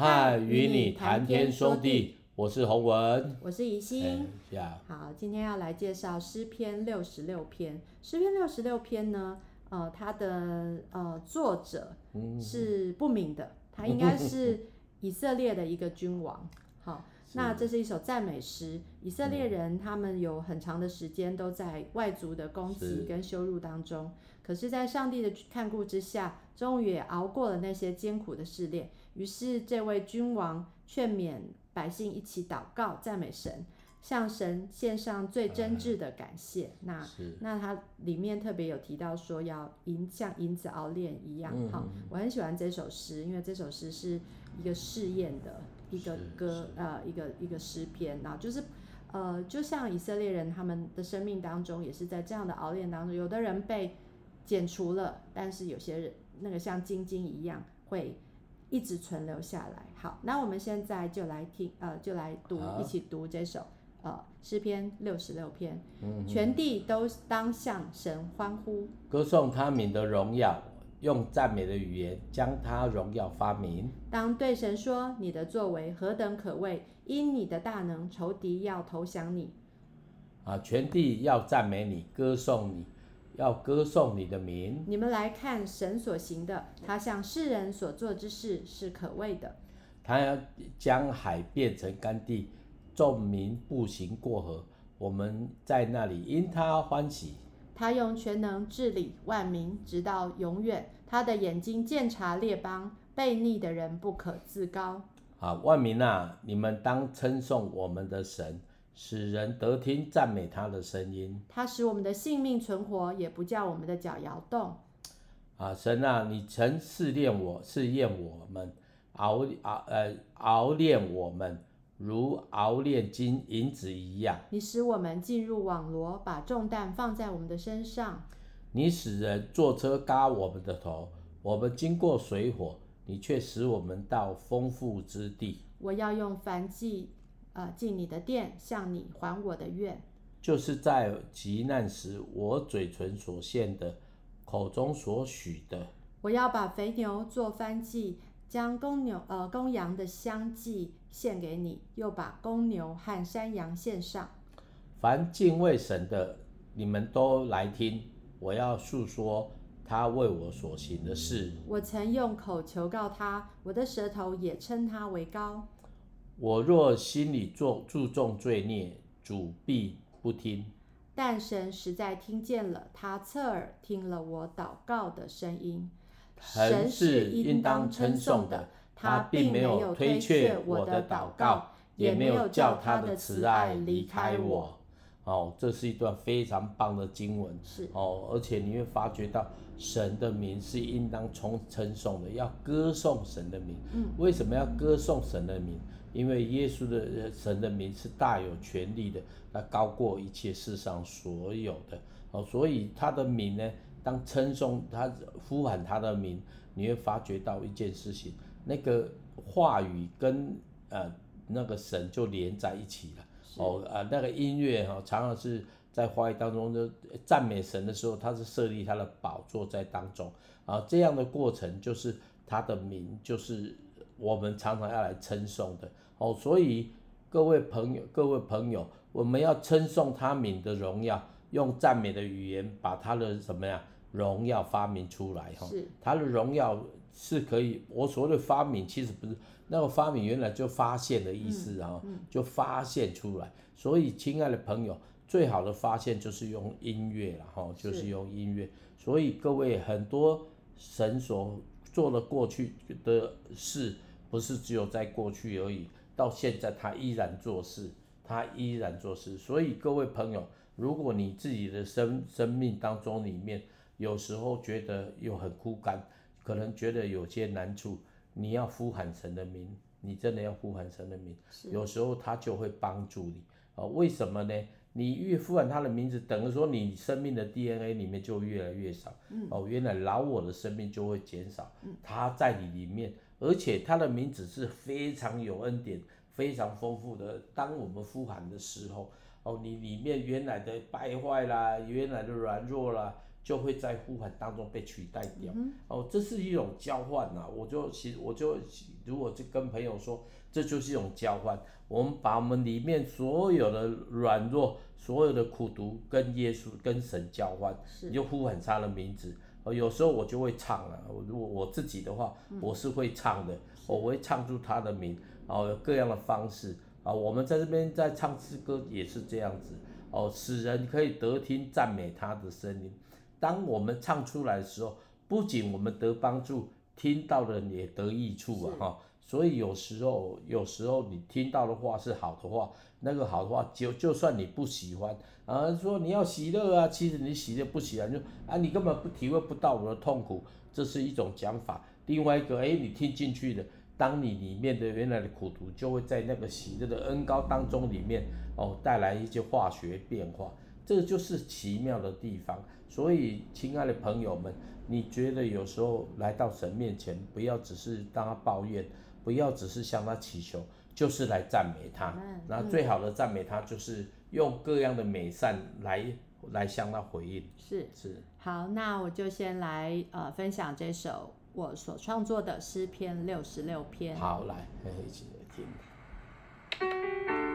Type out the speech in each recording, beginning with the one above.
嗨，与你谈天说地，我是洪文，我是怡心。好，今天要来介绍诗篇六十六篇。诗篇六十六篇呢，呃，它的呃作者是不明的，他应该是以色列的一个君王。好。那这是一首赞美诗。以色列人他们有很长的时间都在外族的攻击跟羞辱当中，可是，在上帝的看顾之下，终于也熬过了那些艰苦的试炼。于是，这位君王劝勉百姓一起祷告、赞美神，向神献上最真挚的感谢。那那他里面特别有提到说，要银像银子熬炼一样。好，我很喜欢这首诗，因为这首诗是一个试验的。一个歌，呃，一个一个诗篇，然后就是，呃，就像以色列人他们的生命当中，也是在这样的熬炼当中，有的人被剪除了，但是有些人那个像晶晶一样会一直存留下来。好，那我们现在就来听，呃，就来读，一起读这首，呃，诗篇六十六篇，嗯，全地都当向神欢呼，歌颂他名的荣耀。用赞美的语言将他荣耀发明。当对神说：“你的作为何等可畏！因你的大能，仇敌要投降你。”啊，全地要赞美你，歌颂你，要歌颂你的名。你们来看神所行的，他向世人所做之事是可畏的。他要将海变成干地，众民步行过河，我们在那里因他欢喜。他用全能治理万民，直到永远。他的眼睛鉴察列邦，悖逆的人不可自高。啊，万民啊，你们当称颂我们的神，使人得听赞美他的声音。他使我们的性命存活，也不叫我们的脚摇动。啊，神啊，你曾试炼我，试验我们，熬熬呃熬炼我们。如熬炼金银子一样，你使我们进入网罗，把重担放在我们的身上。你使人坐车轧我们的头，我们经过水火，你却使我们到丰富之地。我要用燔祭，呃，进你的殿，向你还我的愿。就是在急难时，我嘴唇所献的，口中所许的。我要把肥牛做燔祭。将公牛呃公羊的香祭献给你，又把公牛和山羊献上。凡敬畏神的，你们都来听，我要诉说他为我所行的事。我曾用口求告他，我的舌头也称他为高。我若心里做注重罪孽，主必不听。但神实在听见了，他侧耳听了我祷告的声音。神是应当称颂的，他并没有推却我的祷告，也没有叫他的慈爱离开我。哦，这是一段非常棒的经文。是哦，而且你会发觉到神的名是应当从称颂的，要歌颂神的名。嗯，为什么要歌颂神的名？因为耶稣的神的名是大有权力的，那高过一切世上所有的。哦，所以他的名呢？当称颂他呼喊他的名，你会发觉到一件事情，那个话语跟呃那个神就连在一起了。哦，啊、呃，那个音乐哈、哦，常常是在话语当中就赞美神的时候，他是设立他的宝座在当中啊，这样的过程就是他的名，就是我们常常要来称颂的。哦，所以各位朋友，各位朋友，我们要称颂他名的荣耀。用赞美的语言把他的什么呀荣耀发明出来哈，是他的荣耀是可以，我所谓的发明其实不是那个发明，原来就发现的意思啊，嗯嗯、就发现出来。所以亲爱的朋友，最好的发现就是用音乐了哈，就是用音乐。所以各位很多神所做的过去的事，不是只有在过去而已，到现在他依然做事，他依然做事。所以各位朋友。如果你自己的生生命当中里面，有时候觉得又很枯干，可能觉得有些难处，你要呼喊神的名，你真的要呼喊神的名，有时候他就会帮助你啊。为什么呢？你越呼喊他的名字，等于说你生命的 DNA 里面就越来越少。哦，原来老我的生命就会减少。他在你里面，而且他的名字是非常有恩典、非常丰富的。当我们呼喊的时候。哦，你里面原来的败坏啦，原来的软弱啦，就会在呼喊当中被取代掉。嗯、哦，这是一种交换呐、啊。我就其实我就如果就跟朋友说，这就是一种交换。我们把我们里面所有的软弱、所有的苦毒跟耶稣、跟神交换，你就呼喊他的名字。哦，有时候我就会唱了。如果我自己的话，我是会唱的。我会唱出他的名。哦，有各样的方式。啊，我们在这边在唱诗歌也是这样子。哦，使人可以得听赞美他的声音。当我们唱出来的时候，不仅我们得帮助，听到的人也得益处啊！哈，所以有时候，有时候你听到的话是好的话，那个好的话就就算你不喜欢啊，说你要喜乐啊，其实你喜乐不喜欢就啊，你根本不体会不到我的痛苦，这是一种讲法。另外一个，哎，你听进去的，当你里面的原来的苦毒，就会在那个喜乐的恩膏当中里面哦，带来一些化学变化，这个就是奇妙的地方。所以，亲爱的朋友们，你觉得有时候来到神面前，不要只是当他抱怨，不要只是向他祈求，就是来赞美他。那最好的赞美他，就是用各样的美善来来向他回应。是是。好，那我就先来呃分享这首我所创作的诗篇六十六篇。好，来，一起来听。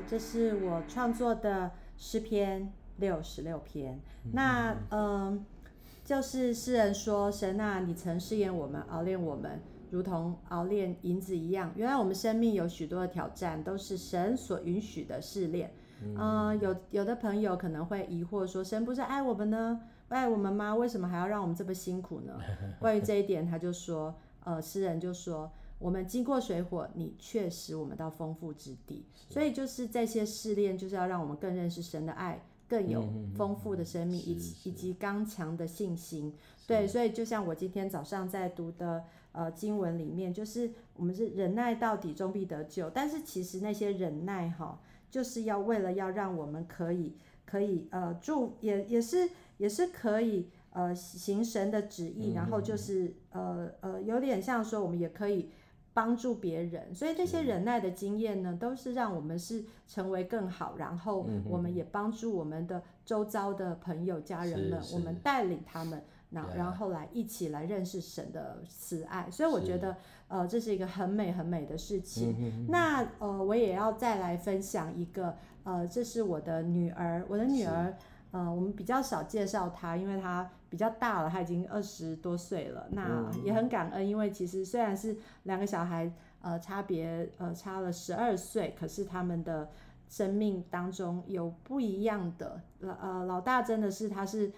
好，这是我创作的诗篇六十六篇。嗯、那嗯，就是诗人说：“神啊，你曾试验我们，熬炼我们，如同熬炼银子一样。原来我们生命有许多的挑战，都是神所允许的试炼。嗯”嗯，有有的朋友可能会疑惑说：“神不是爱我们呢？不爱我们吗？为什么还要让我们这么辛苦呢？” 关于这一点，他就说：“呃，诗人就说。”我们经过水火，你确实我们到丰富之地。所以就是这些试炼，就是要让我们更认识神的爱，更有丰富的生命，以及以及刚强的信心。对，所以就像我今天早上在读的呃经文里面，就是我们是忍耐到底，终必得救。但是其实那些忍耐哈，就是要为了要让我们可以可以呃住，也也是也是可以呃行神的旨意，然后就是呃呃有点像说我们也可以。帮助别人，所以这些忍耐的经验呢，都是让我们是成为更好，然后我们也帮助我们的周遭的朋友、家人们，我们带领他们，然然后来一起来认识神的慈爱。所以我觉得，呃，这是一个很美很美的事情。那呃，我也要再来分享一个，呃，这是我的女儿，我的女儿。呃，我们比较少介绍她，因为他比较大了，他已经二十多岁了。那也很感恩，因为其实虽然是两个小孩，呃，差别呃差了十二岁，可是他们的生命当中有不一样的。老呃老大真的是他是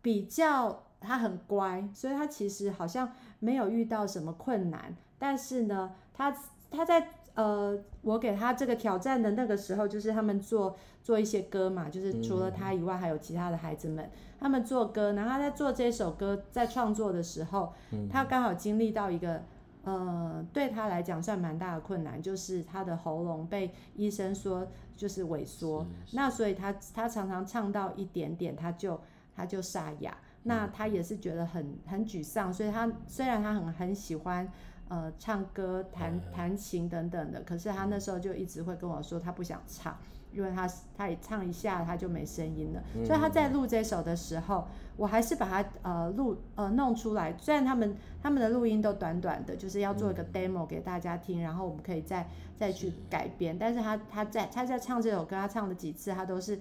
比较他很乖，所以他其实好像没有遇到什么困难。但是呢，他他在。呃，我给他这个挑战的那个时候，就是他们做做一些歌嘛，就是除了他以外，还有其他的孩子们，他们做歌，然后他在做这首歌，在创作的时候，他刚好经历到一个，呃，对他来讲算蛮大的困难，就是他的喉咙被医生说就是萎缩，那所以他他常常唱到一点点，他就他就沙哑，那他也是觉得很很沮丧，所以他虽然他很很喜欢。呃，唱歌、弹弹琴等等的，可是他那时候就一直会跟我说，他不想唱，因为他他也唱一下他就没声音了。所以他在录这首的时候，我还是把它呃录呃弄出来。虽然他们他们的录音都短短的，就是要做一个 demo 给大家听，然后我们可以再再去改编。但是他他在他在唱这首歌，他唱了几次，他都是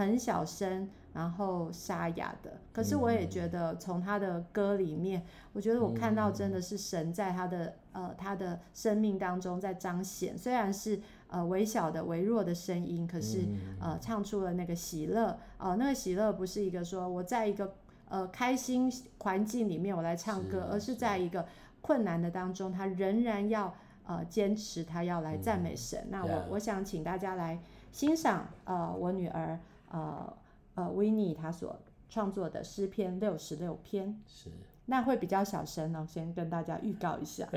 很小声。然后沙哑的，可是我也觉得从他的歌里面，我觉得我看到真的是神在他的呃他的生命当中在彰显，虽然是呃微小的微弱的声音，可是呃唱出了那个喜乐，呃那个喜乐不是一个说我在一个呃开心环境里面我来唱歌，而是在一个困难的当中，他仍然要呃坚持，他要来赞美神。那我我想请大家来欣赏呃我女儿呃。呃，维尼他所创作的诗篇六十六篇，是那会比较小声哦，先跟大家预告一下。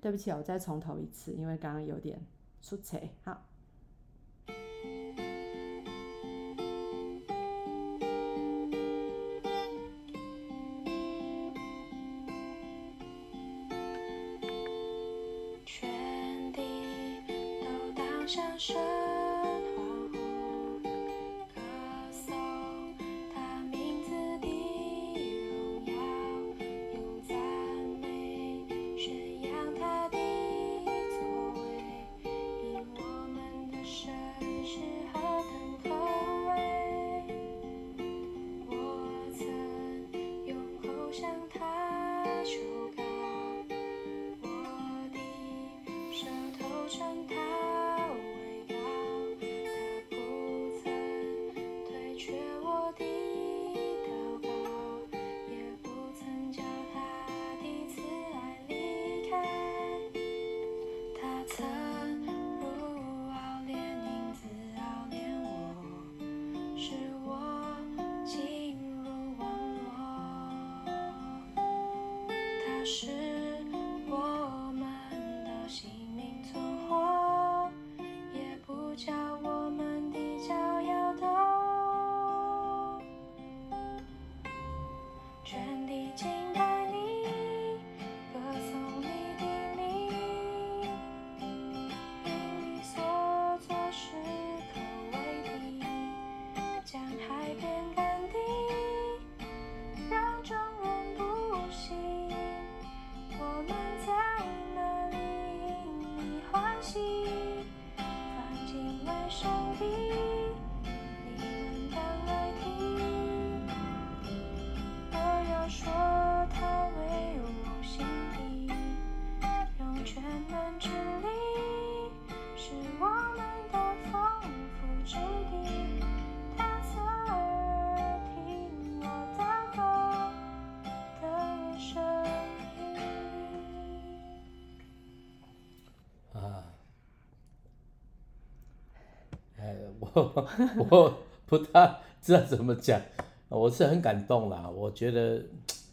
对不起，我再从头一次，因为刚刚有点出错。好。我想说。我我不太知道怎么讲，我是很感动啦。我觉得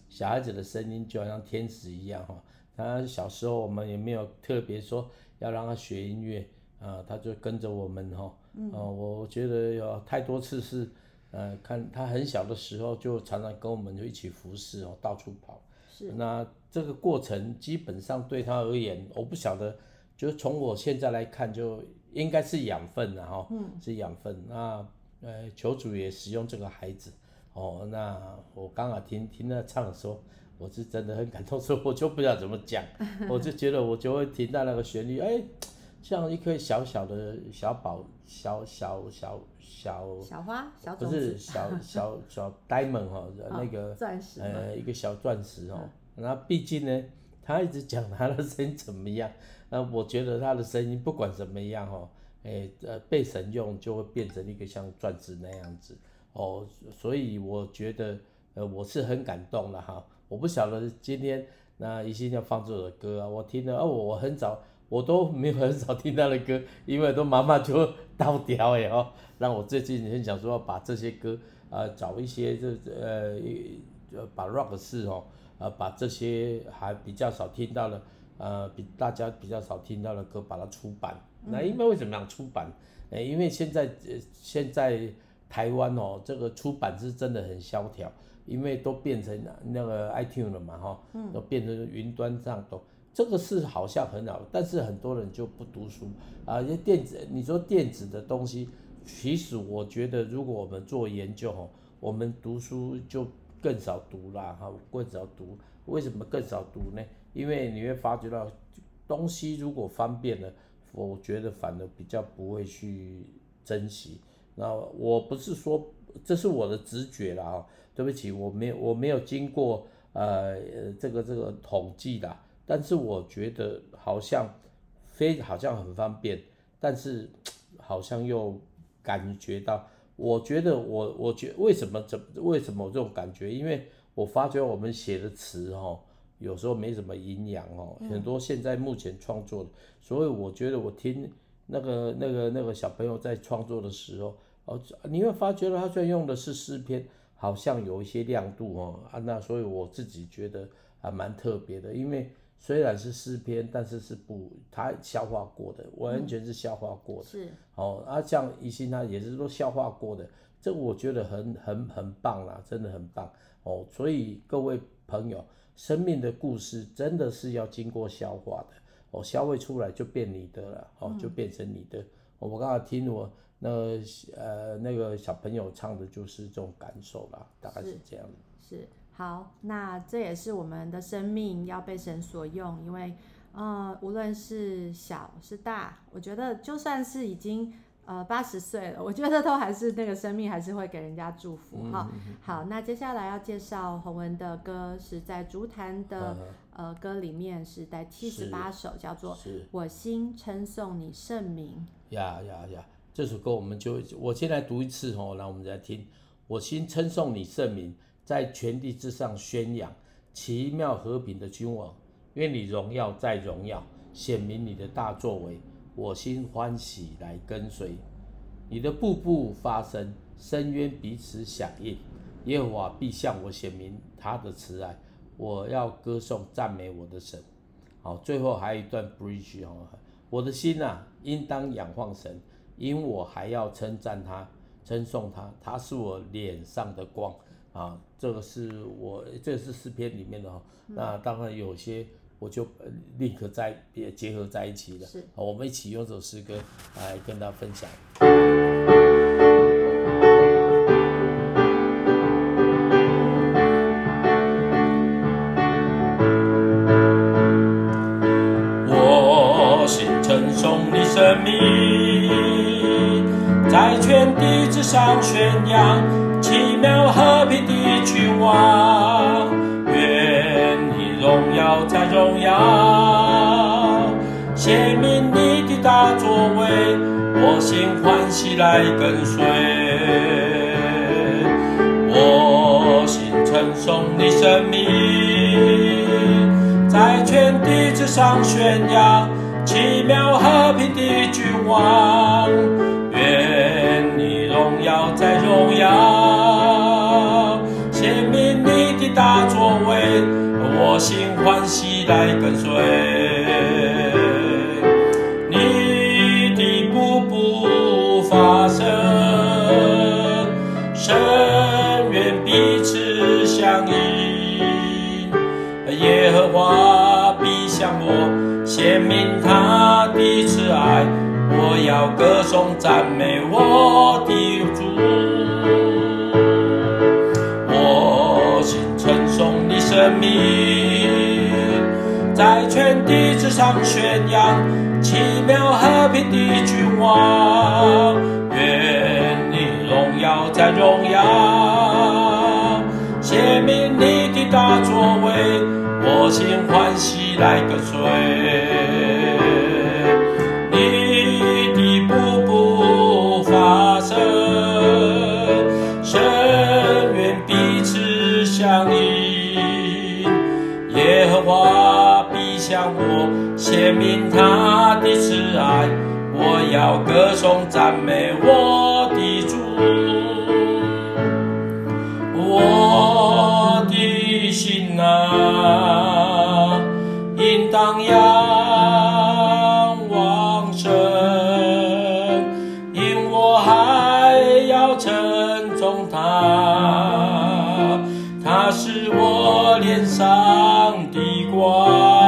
小孩子的声音就好像天使一样哈。他小时候我们也没有特别说要让他学音乐啊，他就跟着我们哈。嗯，我觉得有太多次是呃，看他很小的时候就常常跟我们就一起服侍哦，到处跑。是。那这个过程基本上对他而言，我不晓得，就是从我现在来看，就应该是养分了哈。嗯。是养分。那呃，求主也使用这个孩子。哦，那我刚好听听他唱的时候，我是真的很感动，所以我就不知道怎么讲，我就觉得我就会听到那个旋律，哎，像一颗小小的小宝，小小小小小花，小不是小 小小 diamond 哈，那个钻石，呃，一个小钻石哦。那毕竟呢，他一直讲他的声音怎么样，那我觉得他的声音不管怎么样哈，哎，呃，被神用就会变成一个像钻石那样子。哦，所以我觉得，呃，我是很感动了哈。我不晓得今天那一心要放这首歌啊，我听了哦，我很早我都没有很少听他的歌，因为都妈妈就倒掉哎哦，让我最近很想说要把这些歌啊、找一些这呃把 rock 式哦，呃把这些还比较少听到的呃比大家比较少听到的歌把它出版。嗯、那因为为什么要出版？呃，因为现在呃现在。台湾哦，这个出版是真的很萧条，因为都变成那个 iTunes 了嘛，哈，都变成云端上都，这个是好像很好，但是很多人就不读书啊，因为电子，你说电子的东西，其实我觉得如果我们做研究哈，我们读书就更少读啦，哈，更少读，为什么更少读呢？因为你会发觉到东西如果方便了，我觉得反而比较不会去珍惜。那我不是说，这是我的直觉啦啊，对不起，我没有我没有经过呃这个这个统计的，但是我觉得好像非好像很方便，但是好像又感觉到，我觉得我我觉为什么怎为什么这种感觉？因为我发觉我们写的词哦，有时候没什么营养哦，很多现在目前创作的，所以我觉得我听。那个、那个、那个小朋友在创作的时候，哦，你会发觉他虽然用的是诗篇，好像有一些亮度哦啊，那所以我自己觉得还蛮特别的，因为虽然是诗篇，但是是不他消化过的，完全是消化过的。是、嗯、哦，啊，像一心他也是都消化过的，这我觉得很很很棒啦，真的很棒哦。所以各位朋友，生命的故事真的是要经过消化的。哦，消化出来就变你的了，哦，就变成你的。嗯、我刚才听我那个呃那个小朋友唱的，就是这种感受啦，大概是这样。是，是好，那这也是我们的生命要被神所用，因为呃，无论是小是大，我觉得就算是已经。呃，八十岁了，我觉得都还是那个生命，还是会给人家祝福哈。嗯、好，那接下来要介绍洪文的歌，是在竹坛的、嗯、呃歌里面是在七十八首，叫做《我心称颂你圣名》。呀呀呀！这首歌我们就我先来读一次哦，然后我们再听。我心称颂你圣名，在全地之上宣扬奇妙和平的君王，愿你荣耀再荣耀，显明你的大作为。我心欢喜来跟随，你的步步发声，深渊彼此响应，耶和华必向我显明他的慈爱。我要歌颂赞美我的神。好，最后还有一段 bridge 哦，我的心啊，应当仰望神，因我还要称赞他，称颂他，他是我脸上的光啊。这个是我，这是诗篇里面的哈。那当然有些。我就立刻在也结合在一起了。是，我们一起用这首诗歌来跟大家分享。我心称颂你圣名，在全地之上宣扬显明你的大作为，我心欢喜来跟随。我心称颂你圣名，在全地之上宣扬奇妙和平的君王，愿你荣耀再荣耀，显明你的大作为。我心欢喜来跟随，要歌颂赞美我的主。我心称颂你圣名，在全地之上宣扬奇妙和平的君王。愿你荣耀再荣耀，显明你的大作为，我心欢喜来跟随。他的慈爱，我要歌颂赞美我的主，我的心啊，应当仰望神，因我还要称颂他，他是我脸上的光。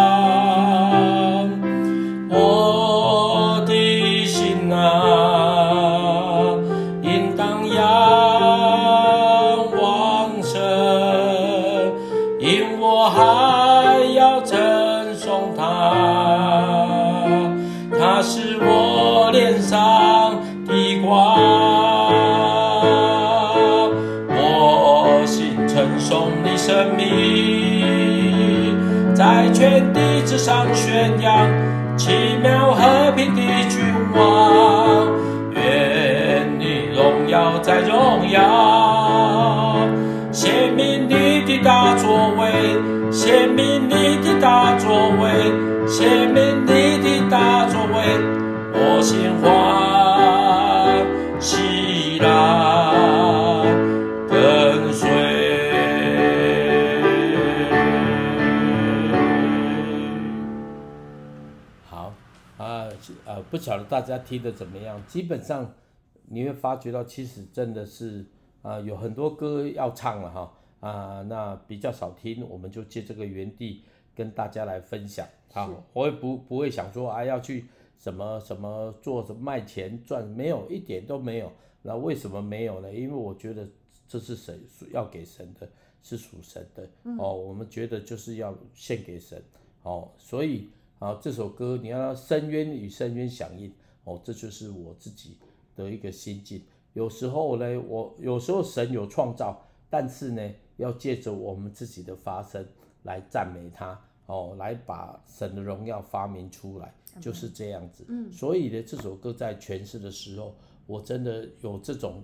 大作为，我心欢喜来跟随。好，啊呃。不晓得大家听的怎么样？基本上你会发觉到，其实真的是啊、有很多歌要唱了哈啊，那比较少听，我们就借这个原地跟大家来分享啊。我也不不会想说啊要去什么什么做什么卖钱赚，没有一点都没有。那为什么没有呢？因为我觉得这是神要给神的，是属神的哦。我们觉得就是要献给神哦，所以。啊，这首歌你要深渊与深渊响应哦，这就是我自己的一个心境。有时候呢，我有时候神有创造，但是呢，要借着我们自己的发声来赞美他哦，来把神的荣耀发明出来，就是这样子。嗯，所以呢，这首歌在诠释的时候，我真的有这种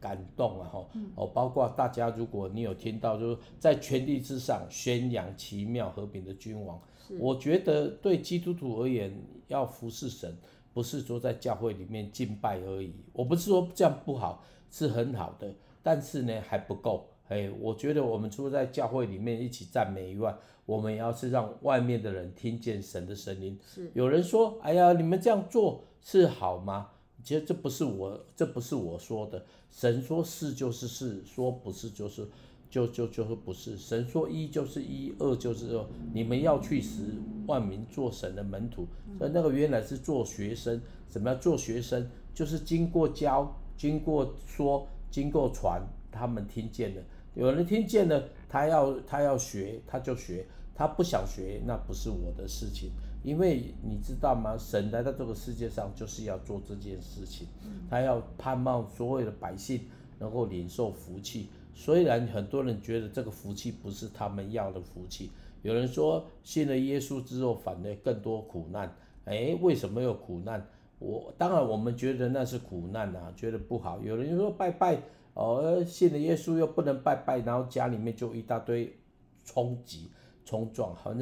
感动啊！哈，哦，包括大家，如果你有听到，就是在全地之上宣扬奇妙和平的君王。我觉得对基督徒而言，要服侍神，不是说在教会里面敬拜而已。我不是说这样不好，是很好的，但是呢还不够。哎，我觉得我们除了在教会里面一起赞美以外，我们也要是让外面的人听见神的声音。是，有人说：“哎呀，你们这样做是好吗？”其实这不是我，这不是我说的。神说是就是是，说不是就是。就就就是不是，神说一就是一，二就是二。你们要去使万民做神的门徒，所以那个原来是做学生。怎么样做学生？就是经过教，经过说，经过传，他们听见了。有人听见了，他要他要学，他就学；他不想学，那不是我的事情。因为你知道吗？神来到这个世界上就是要做这件事情，他要盼望所有的百姓能够领受福气。虽然很多人觉得这个福气不是他们要的福气，有人说信了耶稣之后反而更多苦难，哎，为什么有苦难？我当然我们觉得那是苦难啊，觉得不好。有人说拜拜，哦，信了耶稣又不能拜拜，然后家里面就一大堆冲击冲撞，好像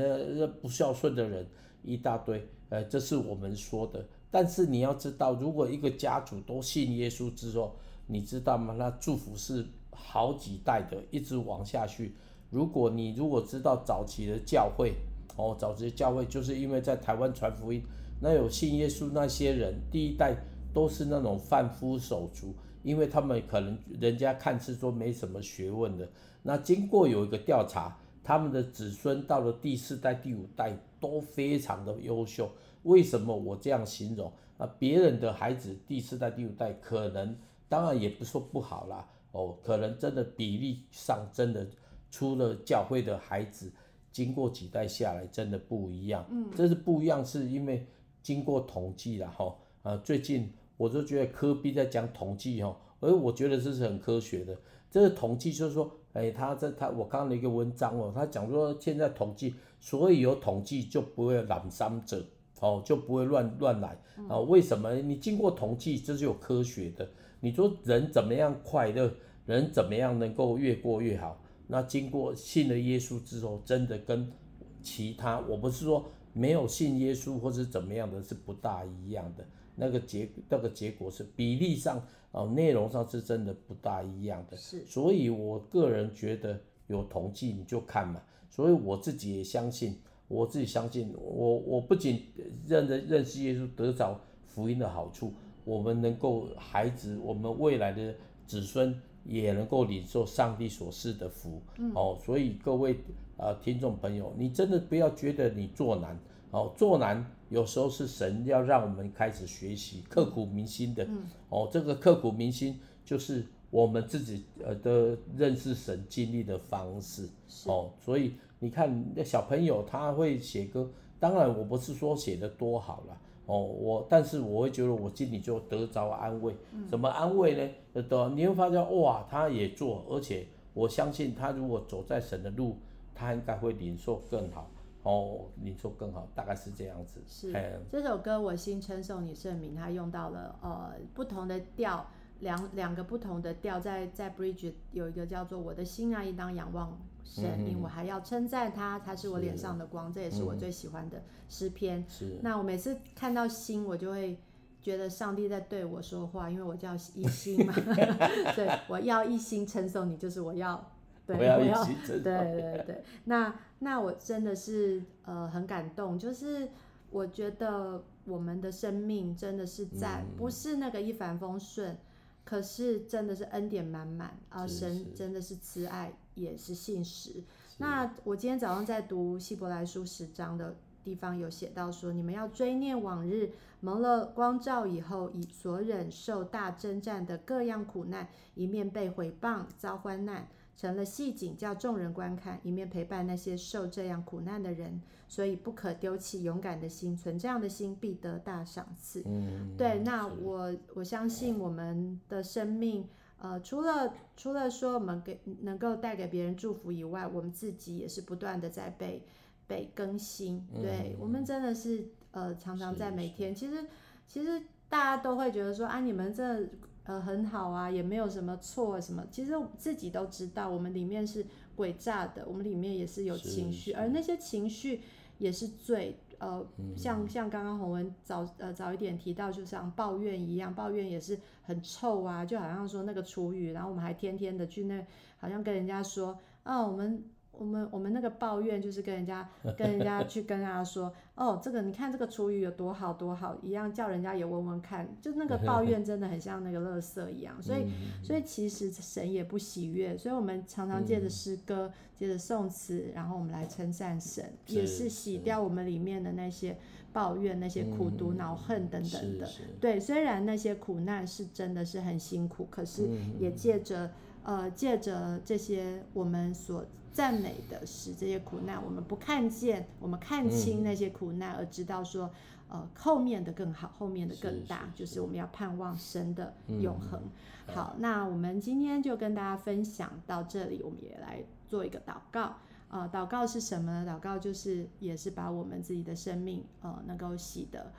不孝顺的人一大堆，呃，这是我们说的。但是你要知道，如果一个家族都信耶稣之后，你知道吗？那祝福是。好几代的一直往下去。如果你如果知道早期的教会，哦，早期的教会就是因为在台湾传福音，那有信耶稣那些人，第一代都是那种贩夫手足，因为他们可能人家看是说没什么学问的。那经过有一个调查，他们的子孙到了第四代、第五代都非常的优秀。为什么我这样形容？啊，别人的孩子第四代、第五代可能，当然也不说不好啦，哦，可能真的比例上真的出了教会的孩子，经过几代下来真的不一样。嗯，这是不一样，是因为经过统计了哈。啊，最近我就觉得科比在讲统计哦，而我觉得这是很科学的。这个统计就是说，哎，他在他我看了一个文章哦，他讲说现在统计，所以有统计就不会有染伤者。哦，就不会乱乱来啊？为什么？你经过统计，这是有科学的。你说人怎么样快乐，人怎么样能够越过越好？那经过信了耶稣之后，真的跟其他，我不是说没有信耶稣或者怎么样的，是不大一样的。那个结那个结果是比例上啊，内容上是真的不大一样的。是，所以我个人觉得有统计你就看嘛。所以我自己也相信。我自己相信，我我不仅认得认识耶稣，得着福音的好处，我们能够孩子，我们未来的子孙也能够领受上帝所赐的福。嗯、哦，所以各位啊、呃、听众朋友，你真的不要觉得你做难，哦，做难有时候是神要让我们开始学习刻苦铭心的。嗯、哦，这个刻苦铭心就是我们自己呃的认识神经历的方式。哦，所以。你看那小朋友他会写歌，当然我不是说写的多好了哦，我但是我会觉得我心里就得着安慰。嗯、怎么安慰呢？得你会发现哇，他也做，而且我相信他如果走在神的路，他应该会领受更好哦，你说更好，大概是这样子。是、嗯、这首歌我心称颂你圣名，它用到了呃不同的调。两两个不同的调，在在 Bridge 有一个叫做“我的心啊，应当仰望神，明、嗯、我还要称赞他，他是我脸上的光”，这也是我最喜欢的诗篇。是。那我每次看到心，我就会觉得上帝在对我说话，因为我叫一心嘛，对，我要一心称颂你，就是我要，对，我要一心称颂。对对对。那那我真的是呃很感动，就是我觉得我们的生命真的是在、嗯、不是那个一帆风顺。可是真的是恩典满满啊！神真的是慈爱，也是信实。那我今天早上在读希伯来书十章的地方有写到说，你们要追念往日蒙了光照以后，以所忍受大征战的各样苦难，一面被毁谤遭患难。成了戏景，叫众人观看，一面陪伴那些受这样苦难的人，所以不可丢弃勇敢的心，存这样的心必得大赏赐。嗯，对，那我我相信我们的生命，呃，除了除了说我们给能够带给别人祝福以外，我们自己也是不断的在被被更新。对，我们真的是呃常常在每天，其实其实大家都会觉得说啊，你们这。呃，很好啊，也没有什么错什么。其实自己都知道，我们里面是诡诈的，我们里面也是有情绪，而那些情绪也是罪。呃，嗯、像像刚刚洪文早呃早一点提到，就像抱怨一样，抱怨也是很臭啊，就好像说那个厨余，然后我们还天天的去那，好像跟人家说，啊，我们。我们我们那个抱怨就是跟人家 跟人家去跟他说，哦，这个你看这个厨余有多好多好，一样叫人家也闻闻看，就那个抱怨真的很像那个垃圾一样，所以所以其实神也不喜悦，所以我们常常借着诗歌，借着颂词，然后我们来称赞神，也是洗掉我们里面的那些抱怨、那些苦毒、恼恨等等的。对，虽然那些苦难是真的是很辛苦，可是也借着呃借着这些我们所。赞美的是这些苦难，我们不看见，我们看清那些苦难，而知道说，呃，后面的更好，后面的更大，就是我们要盼望神的永恒。好，那我们今天就跟大家分享到这里，我们也来做一个祷告。呃，祷告是什么呢？祷告就是也是把我们自己的生命，呃，能够洗的，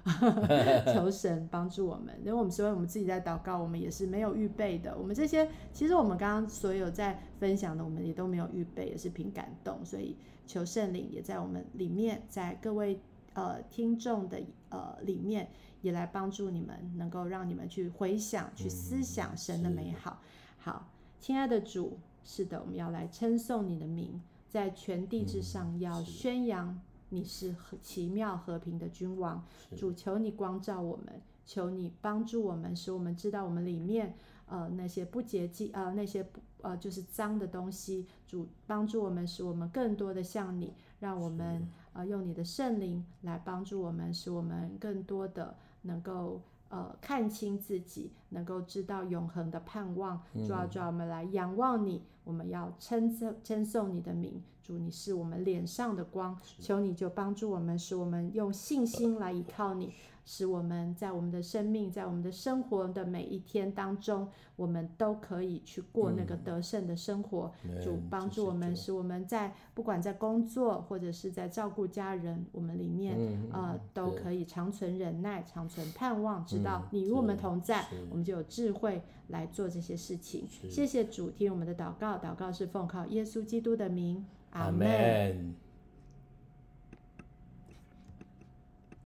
求神帮助我们。因为我们所以我们自己在祷告，我们也是没有预备的。我们这些其实我们刚刚所有在分享的，我们也都没有预备，也是凭感动。所以求圣灵也在我们里面，在各位呃听众的呃里面，也来帮助你们，能够让你们去回想、去思想神的美好。好，亲爱的主，是的，我们要来称颂你的名。在全地之上，要宣扬你是奇妙和平的君王。主，求你光照我们，求你帮助我们，使我们知道我们里面呃那些不洁净呃那些不呃就是脏的东西。主帮助我们，使我们更多的像你，让我们呃用你的圣灵来帮助我们，使我们更多的能够呃看清自己，能够知道永恒的盼望。主啊，主啊，我们来仰望你，我们要称颂称颂你的名。主，你是我们脸上的光，求你就帮助我们，使我们用信心来依靠你。使我们在我们的生命，在我们的生活的每一天当中，我们都可以去过那个得胜的生活。嗯、主帮助我们，使我们在不管在工作或者是在照顾家人，我们里面、嗯、呃都可以长存忍耐，长存盼望，知道你与我们同在，我们就有智慧来做这些事情。谢谢主，听我们的祷告，祷告是奉靠耶稣基督的名，阿门。